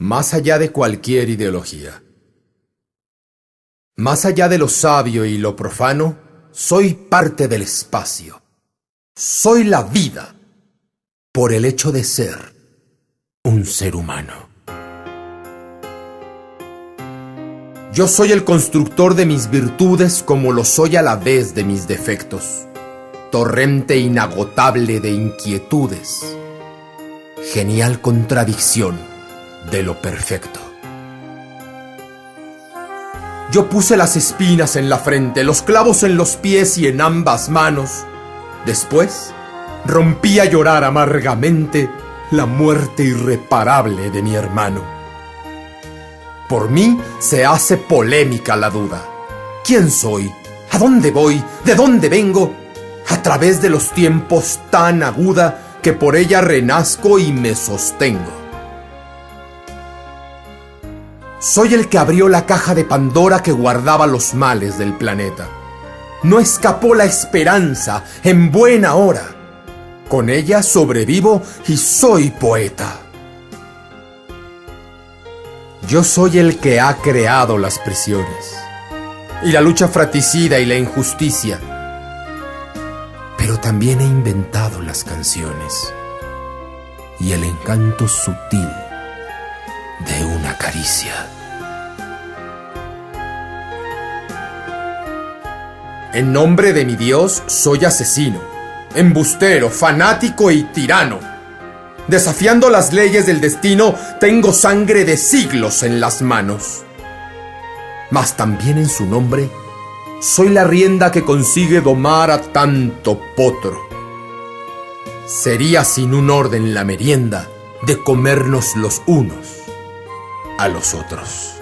Más allá de cualquier ideología. Más allá de lo sabio y lo profano, soy parte del espacio. Soy la vida por el hecho de ser un ser humano. Yo soy el constructor de mis virtudes como lo soy a la vez de mis defectos, torrente inagotable de inquietudes, genial contradicción de lo perfecto. Yo puse las espinas en la frente, los clavos en los pies y en ambas manos. Después, rompí a llorar amargamente la muerte irreparable de mi hermano. Por mí se hace polémica la duda. ¿Quién soy? ¿A dónde voy? ¿De dónde vengo? A través de los tiempos tan aguda que por ella renazco y me sostengo. Soy el que abrió la caja de Pandora que guardaba los males del planeta. No escapó la esperanza en buena hora. Con ella sobrevivo y soy poeta. Yo soy el que ha creado las prisiones y la lucha fratricida y la injusticia. Pero también he inventado las canciones y el encanto sutil de una En nombre de mi Dios soy asesino, embustero, fanático y tirano. Desafiando las leyes del destino, tengo sangre de siglos en las manos. Mas también en su nombre, soy la rienda que consigue domar a tanto potro. Sería sin un orden la merienda de comernos los unos a los otros.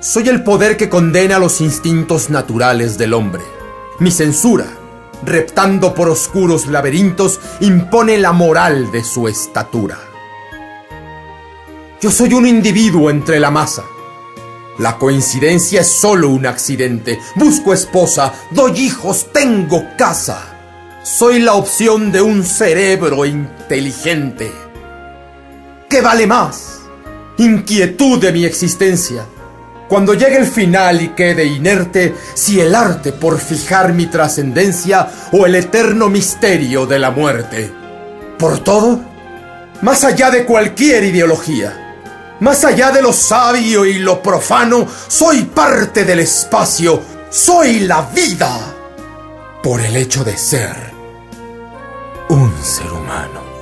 Soy el poder que condena los instintos naturales del hombre. Mi censura, reptando por oscuros laberintos, impone la moral de su estatura. Yo soy un individuo entre la masa. La coincidencia es solo un accidente. Busco esposa, doy hijos, tengo casa. Soy la opción de un cerebro inteligente. ¿Qué vale más? Inquietud de mi existencia. Cuando llegue el final y quede inerte, si el arte por fijar mi trascendencia o el eterno misterio de la muerte. Por todo, más allá de cualquier ideología, más allá de lo sabio y lo profano, soy parte del espacio, soy la vida, por el hecho de ser ser humano.